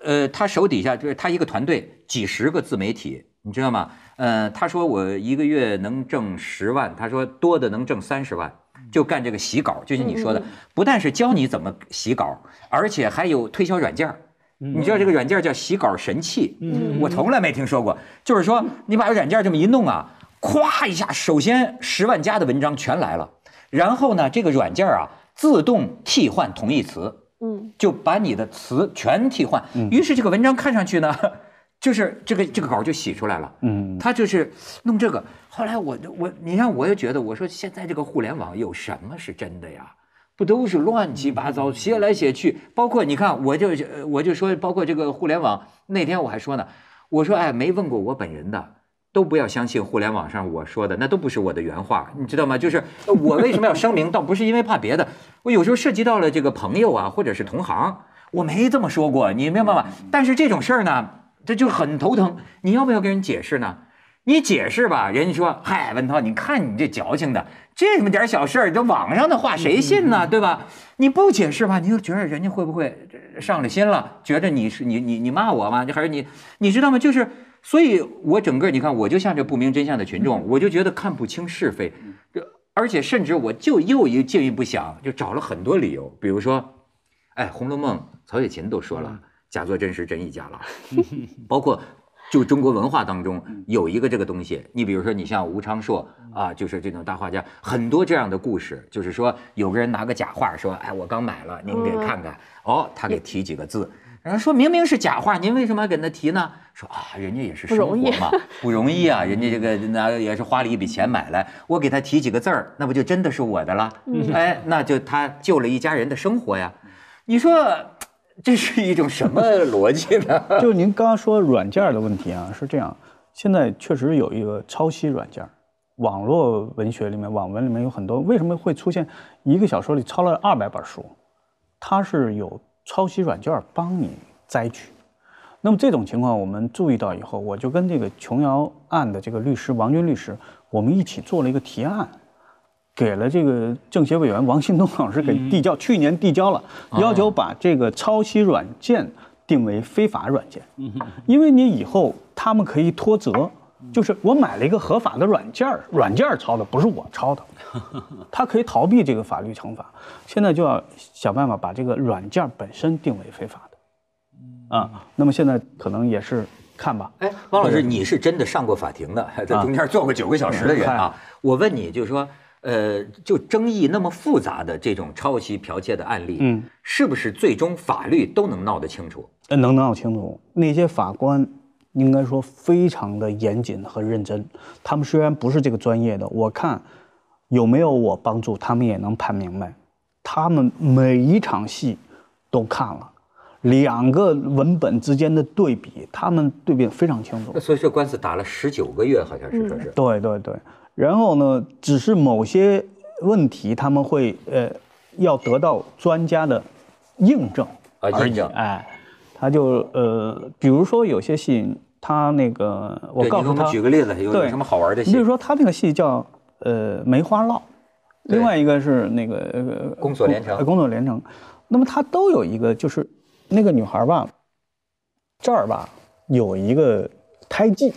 呃他手底下就是他一个团队几十个自媒体，你知道吗？呃，他说我一个月能挣十万，他说多的能挣三十万，就干这个洗稿，就像你说的，不但是教你怎么洗稿，而且还有推销软件儿。你知道这个软件叫洗稿神器，我从来没听说过。就是说你把软件这么一弄啊，咵一下，首先十万加的文章全来了，然后呢，这个软件啊自动替换同义词，嗯，就把你的词全替换，于是这个文章看上去呢。就是这个这个稿就洗出来了，嗯，他就是弄这个。后来我我你看我也觉得，我说现在这个互联网有什么是真的呀？不都是乱七八糟写来写去？包括你看，我就我就说，包括这个互联网，那天我还说呢，我说哎，没问过我本人的，都不要相信互联网上我说的，那都不是我的原话，你知道吗？就是我为什么要声明？倒不是因为怕别的，我有时候涉及到了这个朋友啊，或者是同行，我没这么说过，你明白吗？但是这种事儿呢？这就很头疼，你要不要跟人解释呢？你解释吧，人家说：“嗨，文涛，你看你这矫情的，这么点小事儿，这网上的话谁信呢？对吧？你不解释吧，你就觉得人家会不会上了心了，觉得你是你你你骂我吗？还是你你知道吗？就是，所以我整个你看，我就像这不明真相的群众，我就觉得看不清是非，而且甚至我就又一进一步想，就找了很多理由，比如说，哎，《红楼梦》曹雪芹都说了。假作真时真亦假了，包括就中国文化当中有一个这个东西，你比如说你像吴昌硕啊，就是这种大画家，很多这样的故事，就是说有个人拿个假画说，哎，我刚买了，您给看看，哦，他给提几个字，然后说明明是假画，您为什么给他提呢？说啊，人家也是生活嘛，不容易啊，人家这个那也是花了一笔钱买来，我给他提几个字儿，那不就真的是我的了？哎，那就他救了一家人的生活呀，你说。这是一种什么逻辑呢？就您刚刚说软件的问题啊，是这样，现在确实有一个抄袭软件，网络文学里面、网文里面有很多，为什么会出现一个小说里抄了二百本书？它是有抄袭软件帮你摘取。那么这种情况我们注意到以后，我就跟这个琼瑶案的这个律师王军律师，我们一起做了一个提案。给了这个政协委员王新东老师给递交，去年递交了，要求把这个抄袭软件定为非法软件，因为你以后他们可以脱责，就是我买了一个合法的软件，软件抄的不是我抄的，他可以逃避这个法律惩罚。现在就要想办法把这个软件本身定为非法的，啊，那么现在可能也是看吧。哎，王老师，你是真的上过法庭的，在中间坐过九个小时的人啊，我问你，就是说。呃，就争议那么复杂的这种抄袭剽窃的案例，嗯，是不是最终法律都能闹得清楚？呃能闹清楚。那些法官应该说非常的严谨和认真。他们虽然不是这个专业的，我看有没有我帮助，他们也能判明白。他们每一场戏都看了，两个文本之间的对比，他们对比得非常清楚那。所以这官司打了十九个月，好像是说是。对对对，然后呢，只是某些问题他们会呃要得到专家的印证啊印证哎，他就呃，比如说有些戏，他那个我告诉他，举个例子，有什么好玩的戏你比如？说他那个戏叫呃梅花烙，另外一个是那个呃宫锁连城呃宫锁连城，那么他都有一个就是那个女孩吧，这儿吧有一个胎记。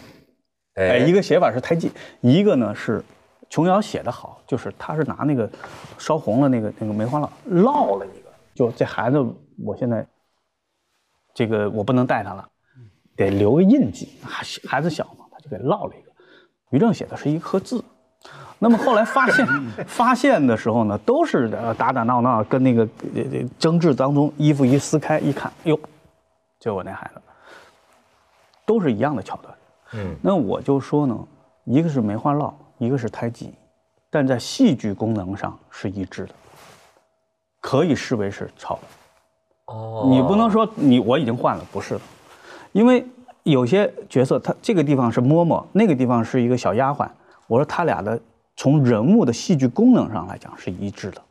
哎，一个写法是胎记，一个呢是琼瑶写的好，就是他是拿那个烧红了那个那个梅花烙烙了一个，就这孩子我现在这个我不能带他了，得留个印记，孩孩子小嘛，他就给烙了一个。于正写的是一颗字，那么后来发现 发现的时候呢，都是呃打打闹闹，跟那个争执当中，衣服一撕开一看，哟，就我那孩子，都是一样的桥段。嗯，那我就说呢，一个是梅花烙，一个是胎记，但在戏剧功能上是一致的，可以视为是抄的。哦你不能说你我已经换了，不是的，因为有些角色他这个地方是嬷嬷，那个地方是一个小丫鬟，我说他俩的从人物的戏剧功能上来讲是一致的。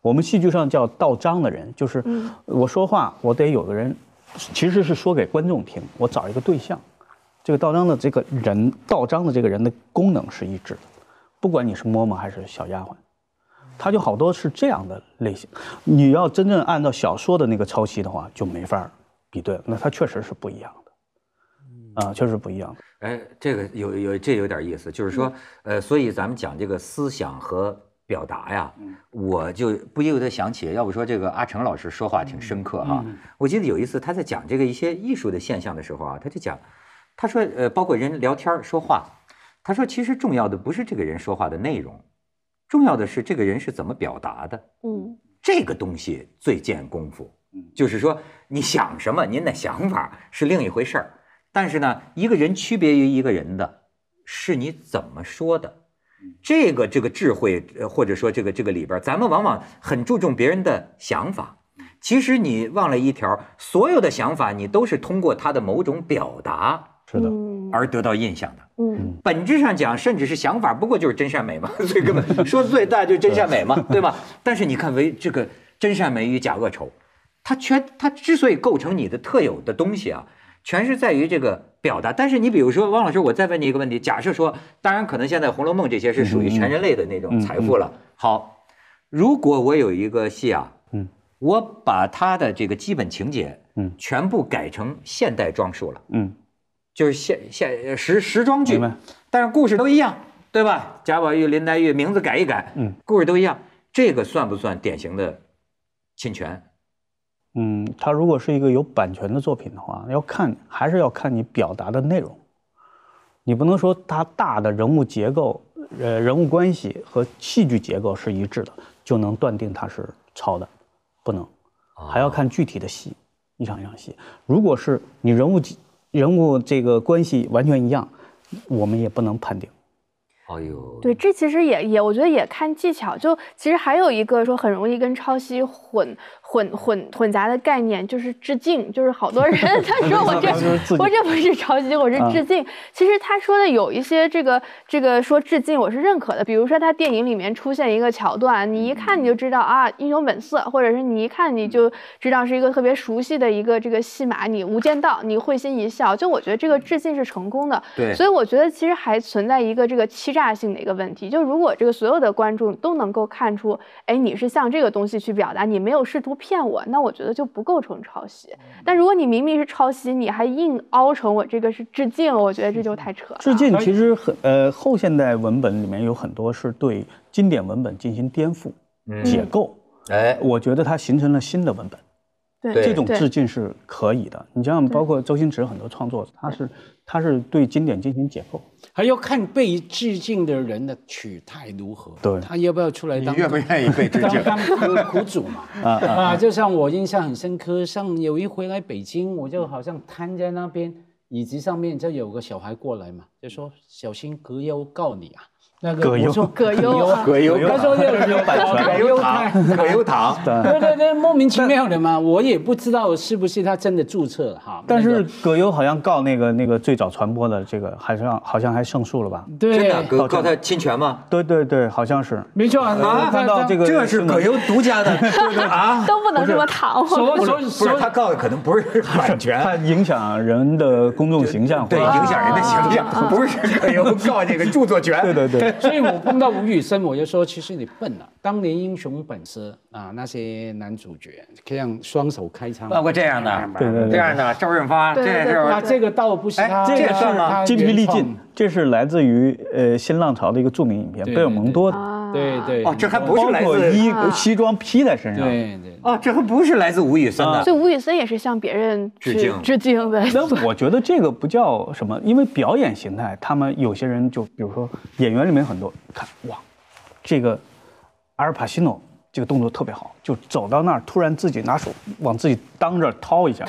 我们戏剧上叫倒张的人，就是我说话我得有个人，其实是说给观众听，我找一个对象，这个道章的这个人道章的这个人的功能是一致的，不管你是嬷嬷还是小丫鬟。他就好多是这样的类型。你要真正按照小说的那个抄袭的话，就没法比对了。那他确实是不一样的，啊，确实不一样的。哎，这个有有这有点意思，就是说，呃，所以咱们讲这个思想和表达呀，我就不由得想起，要不说这个阿成老师说话挺深刻哈。我记得有一次他在讲这个一些艺术的现象的时候啊，他就讲，他说，呃，包括人聊天说话，他说其实重要的不是这个人说话的内容，重要的是这个人是怎么表达的。嗯这个东西最见功夫，嗯就是说你想什么，您的想法是另一回事儿，但是呢，一个人区别于一个人的，是你怎么说的。这个这个智慧，呃或者说这个这个里边，咱们往往很注重别人的想法，其实你忘了一条，所有的想法你都是通过他的某种表达是的，嗯而得到印象的。嗯本质上讲，甚至是想法，不过就是真善美嘛，所以根本说最大就是真善美嘛，对吧？但是你看为这个真善美与假恶丑，它全它之所以构成你的特有的东西啊，全是在于这个表达。但是你比如说，汪老师，我再问你一个问题：假设说，当然可能现在《红楼梦》这些是属于全人类的那种财富了。好，如果我有一个戏啊，嗯，我把它的这个基本情节，嗯全部改成现代装束了。嗯，就是现现时时装剧，但是故事都一样，对吧？贾宝玉、林黛玉名字改一改，嗯，故事都一样，这个算不算典型的侵权？嗯，它如果是一个有版权的作品的话，要看还是要看你表达的内容。你不能说它大的人物结构、呃人物关系和戏剧结构是一致的，就能断定它是抄的，不能，还要看具体的戏，一场一场戏。如果是你人物人物这个关系完全一样，我们也不能判定。哎呦，对，这其实也也，我觉得也看技巧。就其实还有一个说很容易跟抄袭混混混混杂的概念，就是致敬。就是好多人 他说我这我这不是抄袭，我是啊致敬。其实他说的有一些这个这个说致敬，我是认可的。比如说他电影里面出现一个桥段，你一看你就知道啊，英雄本色，或者是你一看你就知道是一个特别熟悉的一个这个戏码，你无间道，你会心一笑。就我觉得这个致敬是成功的。对所以我觉得其实还存在一个这个欺诈性的一个问题，就如果这个所有的观众都能够看出，哎，你是向这个东西去表达，你没有试图骗我，那我觉得就不构成抄袭。但如果你明明是抄袭，你还硬凹成我这个是致敬，我觉得这就太扯了。致敬其实很呃后现代文本里面有很多是对经典文本进行颠覆、解构，哎，我觉得它形成了新的文本。这种致敬是可以的。你像包括周星驰很多创作，他是他是对经典进行解构。还要看被致敬的人的取态如何，对他要不要出来当愿不愿意被致敬当苦苦主嘛？啊啊啊，就像我印象很深刻，像有一回来北京，我就好像瘫在那边，椅子上面就有个小孩过来嘛，就说小心葛优告你啊。那个葛优我说葛优啊葛优他说有有版权葛优堂，葛优堂，对对对，莫名其妙的嘛，我也不知道是不是他真的注册了哈。但是葛优好像告那个那个最早传播的这个，好像好像还胜诉了吧？对，真的告告他侵权吗？对对对，好像是。没错啊，我看到这个这是葛优独家的 啊！都不能这么躺。所所不是他告的可能不是 版权，他影响人的公众形象，对，影响人的形象，不是葛优告这个著作权。对对对，所以我碰到吴宇森，我就说，其实你笨了。当年英雄本色啊，那些男主角这样双手开枪，包括这样的，对对对。这样的周润发，这对对是啊，这个倒不是哎他，这个是吗他筋疲力尽，这是来自于呃新浪潮的一个著名影片，贝尔蒙多，啊对对哦，这还不是来自括衣啊西装披在身上。对对。哦，这还不是来自吴宇森的所以吴宇森也是向别人致敬致敬的。那我觉得这个不叫什么，因为表演形态，他们有些人就比如说演员里面很多看哇，这个阿尔帕西诺这个动作特别好，就走到那儿突然自己拿手往自己裆这儿掏一下，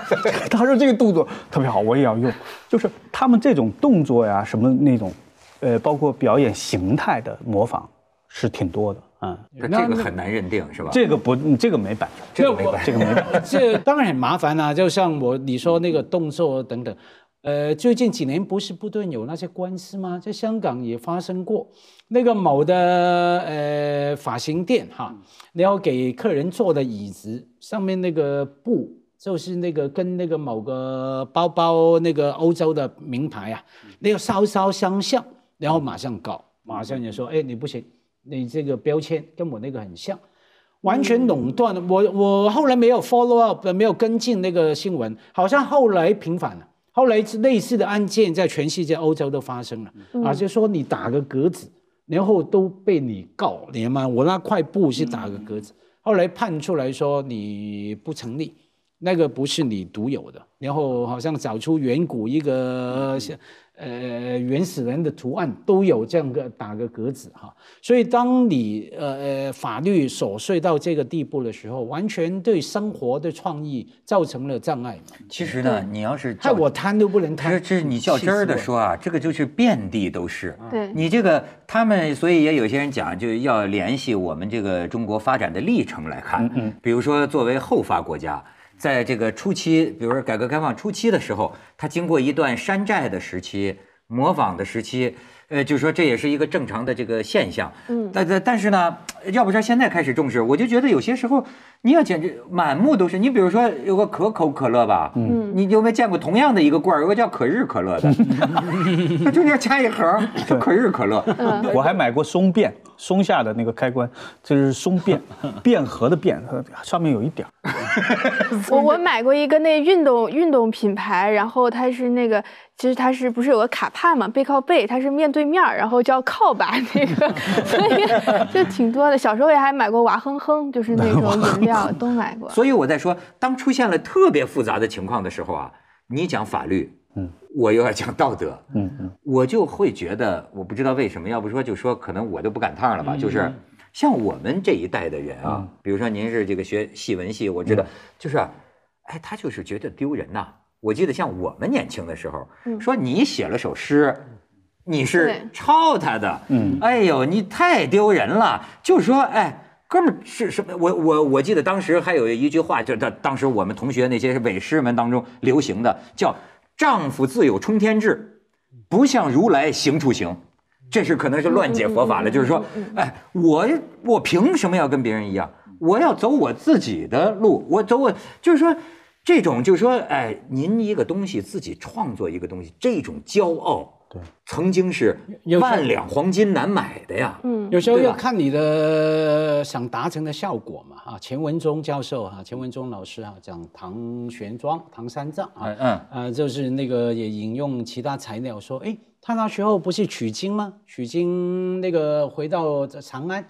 他说这个动作特别好，我也要用。就是他们这种动作呀，什么那种，呃，包括表演形态的模仿是挺多的啊、这这个很难认定，是吧？这个不，这个没版权，这个没办这个没版权。这当然很麻烦啊，就像我你说那个动作等等，呃，最近几年不是不断有那些官司吗？在香港也发生过，那个某的呃发型店哈，然后给客人坐的椅子上面那个布。就是那个跟那个某个包包那个欧洲的名牌啊，那个稍稍相像，然后马上告，马上就说，哎，你不行，你这个标签跟我那个很像，完全垄断了。我我后来没有 follow up，没有跟进那个新闻，好像后来平反了。后来类似的案件在全世界欧洲都发生了、啊，就说你打个格子，然后都被你告，你看嘛，我那块布是打个格子，后来判出来说你不成立。那个不是你独有的，然后好像找出远古一个像呃原始人的图案都有这样个打个格子哈，所以当你呃呃法律琐碎到这个地步的时候，完全对生活的创意造成了障碍。其实呢，你要是害我贪都不能这贪，这这你较真儿的说啊，这个就是遍地都是。对你这个他们，所以也有些人讲，就要联系我们这个中国发展的历程来看。嗯嗯。比如说，作为后发国家，在这个初期，比如说改革开放初期的时候，它经过一段山寨的时期、模仿的时期，呃，就说这也是一个正常的这个现象。嗯。但但但是呢，要不是现在开始重视，我就觉得有些时候你要简直满目都是。你比如说有个可口可乐吧，嗯，你有没有见过同样的一个罐儿，有个叫可日可乐的，它中间加一横，叫可日可乐。我还买过松变，松下的那个开关，这是松变，变盒的变，它上面有一点儿。我我买过一个那运动运动品牌，然后它是那个，其实它是不是有个卡帕嘛，背靠背，它是面对面，然后叫靠把 那个，所以就挺多的。小时候也还买过娃哼哼，就是那种饮料都买过。所以我在说，当出现了特别复杂的情况的时候啊，你讲法律，嗯，我又要讲道德，嗯嗯，我就会觉得，我不知道为什么，要不说就说，可能我都不赶趟了吧，就是像我们这一代的人啊，比如说您是这个学戏文系，我知道，就是啊，哎，他就是觉得丢人呐。我记得像我们年轻的时候，说你写了首诗。你是抄他的，嗯，哎呦，你太丢人了。就是说，哎，哥们儿是什么？我我我记得当时还有一句话，就当当时我们同学那些伪师们当中流行的，叫“丈夫自有冲天志，不向如来行处行”。这是可能是乱解佛法了，就是说，哎，我我凭什么要跟别人一样？我要走我自己的路，我走我就是说，这种就是说，哎，您一个东西自己创作一个东西，这种骄傲。对，曾经是万两黄金难买的呀。嗯，有时候要看你的想达成的效果嘛，啊，钱文忠教授哈，钱文忠老师啊讲唐玄奘、唐三藏啊，嗯嗯呃，就是那个也引用其他材料说，哎，他那时候不是取经吗？取经那个回到长安、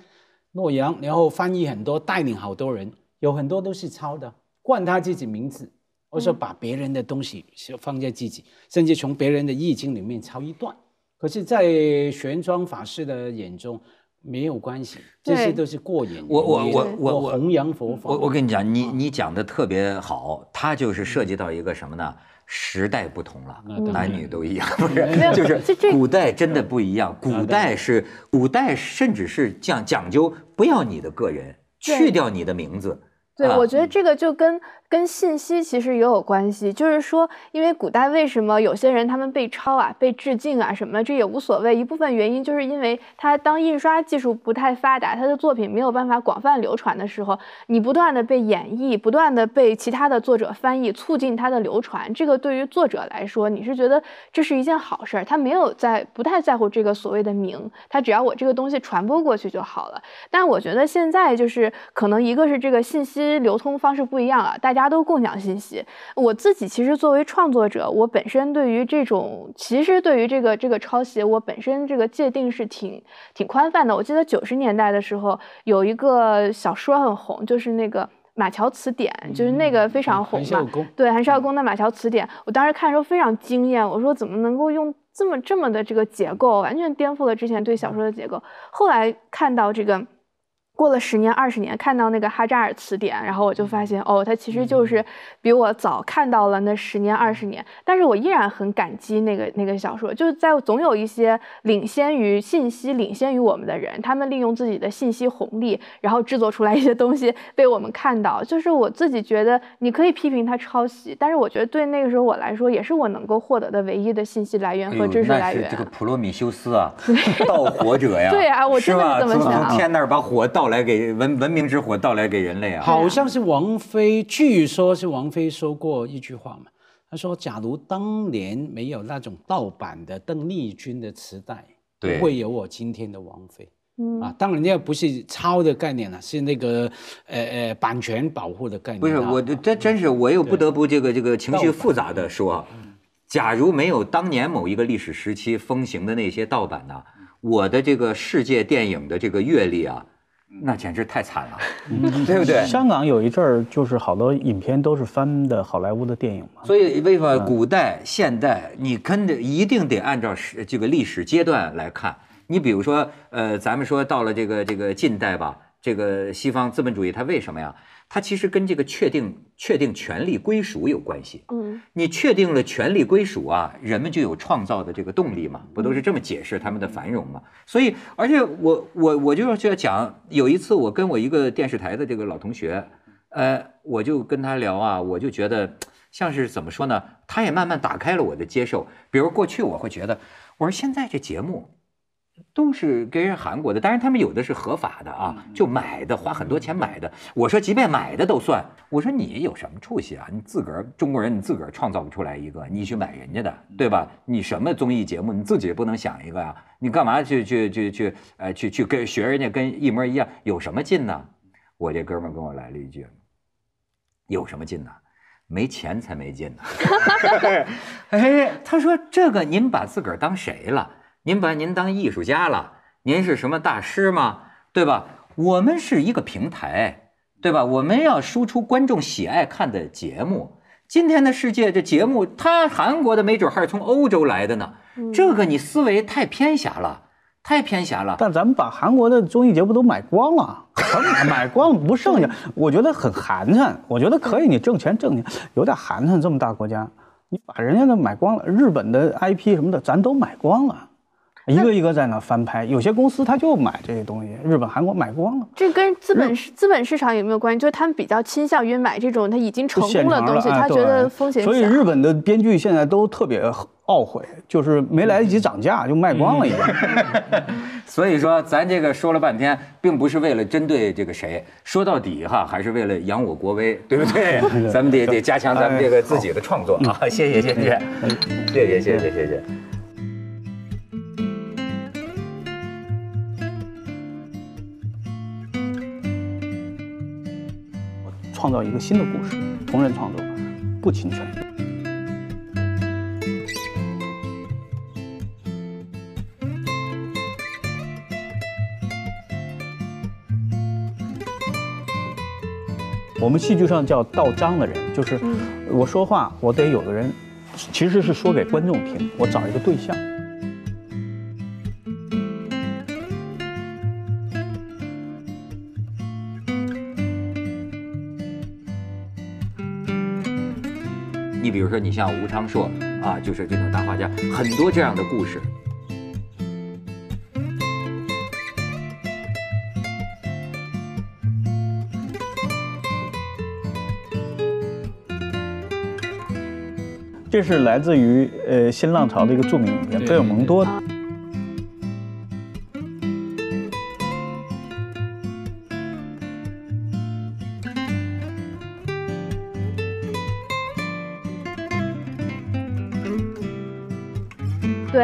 洛阳，然后翻译很多，带领好多人，有很多都是抄的，冠他自己名字，或者说把别人的东西放在自己，甚至从别人的易经里面抄一段。可是，在玄奘法师的眼中，没有关系，这些都是过眼云烟。我我我我我弘扬佛法。我我跟你讲，你你讲的特别好，它就是涉及到一个什么呢？时代不同了，男女都一样，不是？就是古代真的不一样，古代是古代甚至是讲讲究不要你的个人，去掉你的名字。对，啊我觉得这个就跟跟信息其实也有关系，就是说，因为古代为什么有些人他们被抄啊、被致敬啊什么，这也无所谓。一部分原因就是因为他当印刷技术不太发达，他的作品没有办法广泛流传的时候，你不断的被演绎，不断的被其他的作者翻译，促进它的流传。这个对于作者来说，你是觉得这是一件好事儿，他没有在不太在乎这个所谓的名，他只要我这个东西传播过去就好了。但我觉得现在就是可能一个是这个信息流通方式不一样啊，大家都共享信息。我自己其实作为创作者，我本身对于这种其实对于这个这个抄袭，我本身这个界定是挺挺宽泛的。我记得九十年代的时候有一个小说很红，就是那个。马桥词典就是那个非常红嘛，对韩少功的马桥词典，我当时看的时候非常惊艳，我说怎么能够用这么这么的这个结构，完全颠覆了之前对小说的结构。后来看到这个。过了十年、二十年，看到那个哈扎尔词典，然后我就发现，哦，他其实就是比我早看到了那十年、二十年。但是我依然很感激那个那个小说，就是在总有一些领先于信息、领先于我们的人，他们利用自己的信息红利，然后制作出来一些东西被我们看到。就是我自己觉得，你可以批评他抄袭，但是我觉得对那个时候我来说，也是我能够获得的唯一的信息来源和知识来源。这个普罗米修斯啊，盗火者呀。对啊我真的是这么想从天那儿把火倒来给文文明之火到来给人类啊。好像是王菲，据说是王菲说过一句话嘛，她说：“假如当年没有那种盗版的邓丽君的磁带，不会有我今天的王菲。”嗯啊，当然那个不是抄的概念了，是那个呃呃版权保护的概念啊。不是我，这真是我又不得不这个这个情绪复杂的说，假如没有当年某一个历史时期风行的那些盗版呢，我的这个世界电影的这个阅历啊，那简直太惨了，对不对？香港有一阵儿就是好多影片都是翻的好莱坞的电影嘛。所以为什么古代、现代，你跟着一定得按照时这个历史阶段来看。你比如说，呃，咱们说到了这个这个近代吧，这个西方资本主义它为什么呀？它其实跟这个确定确定权力归属有关系。嗯你确定了权力归属啊，人们就有创造的这个动力嘛，不都是这么解释他们的繁荣嘛？所以，而且我我我就要讲，有一次我跟我一个电视台的这个老同学，呃，我就跟他聊啊，我就觉得像是怎么说呢？他也慢慢打开了我的接受。比如过去我会觉得，我说现在这节目。都是跟人韩国的，当然他们有的是合法的啊，就买的，花很多钱买的。我说即便买的都算，我说你有什么出息啊？你自个儿中国人，你自个儿创造不出来一个，你去买人家的，对吧？你什么综艺节目，你自己不能想一个呀？你干嘛去去去去，呃，去去跟学人家跟一模一样，有什么劲呢？我这哥们儿跟我来了一句，有什么劲呢？没钱才没劲呢。哎，他说这个您把自个儿当谁了？您把您当艺术家了？您是什么大师吗？对吧？我们是一个平台，对吧？我们要输出观众喜爱看的节目。今天的世界，这节目，他韩国的没准还是从欧洲来的呢。这个你思维太偏狭了，太偏狭了。但咱们把韩国的综艺节目都买光了，全 买光了不剩下，我觉得很寒碜。我觉得可以，你挣钱挣钱，有点寒碜。这么大国家，你把人家的买光了，日本的 IP 什么的，咱都买光了。一个一个在那翻拍，有些公司他就买这些东西，日本、韩国买光了。这跟资本市资本市场有没有关系？就是他们比较倾向于买这种他已经成功的东西，哎他觉得风险小。所以日本的编剧现在都特别懊悔，就是没来得及涨价就卖光了已经。所以说，咱这个说了半天，并不是为了针对这个谁，说到底哈，还是为了扬我国威，对不对？咱们得得加强咱们这个自己的创作啊！谢谢谢谢，谢谢谢谢谢谢。创造一个新的故事，同人创作，不侵权。我们戏剧上叫道章的人，就是我说话，我得有个人，其实是说给观众听，我找一个对象。你比如说，你像吴昌硕啊，就是这种大画家，很多这样的故事。这是来自于呃新浪潮的一个著名影片，贝尔蒙多。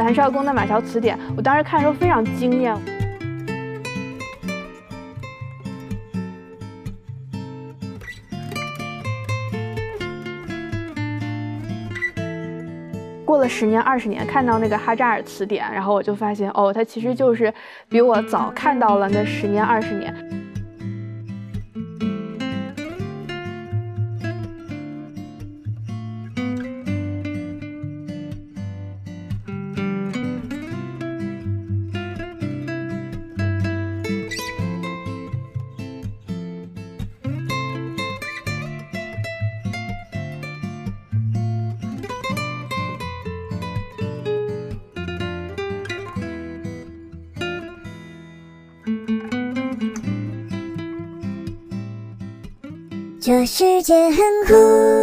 韩少功的《马桥词典》，我当时看的时候非常惊艳。过了十年、二十年，看到那个哈扎尔词典，然后我就发现，哦，他其实就是比我早看到了那十年、二十年。世界很酷。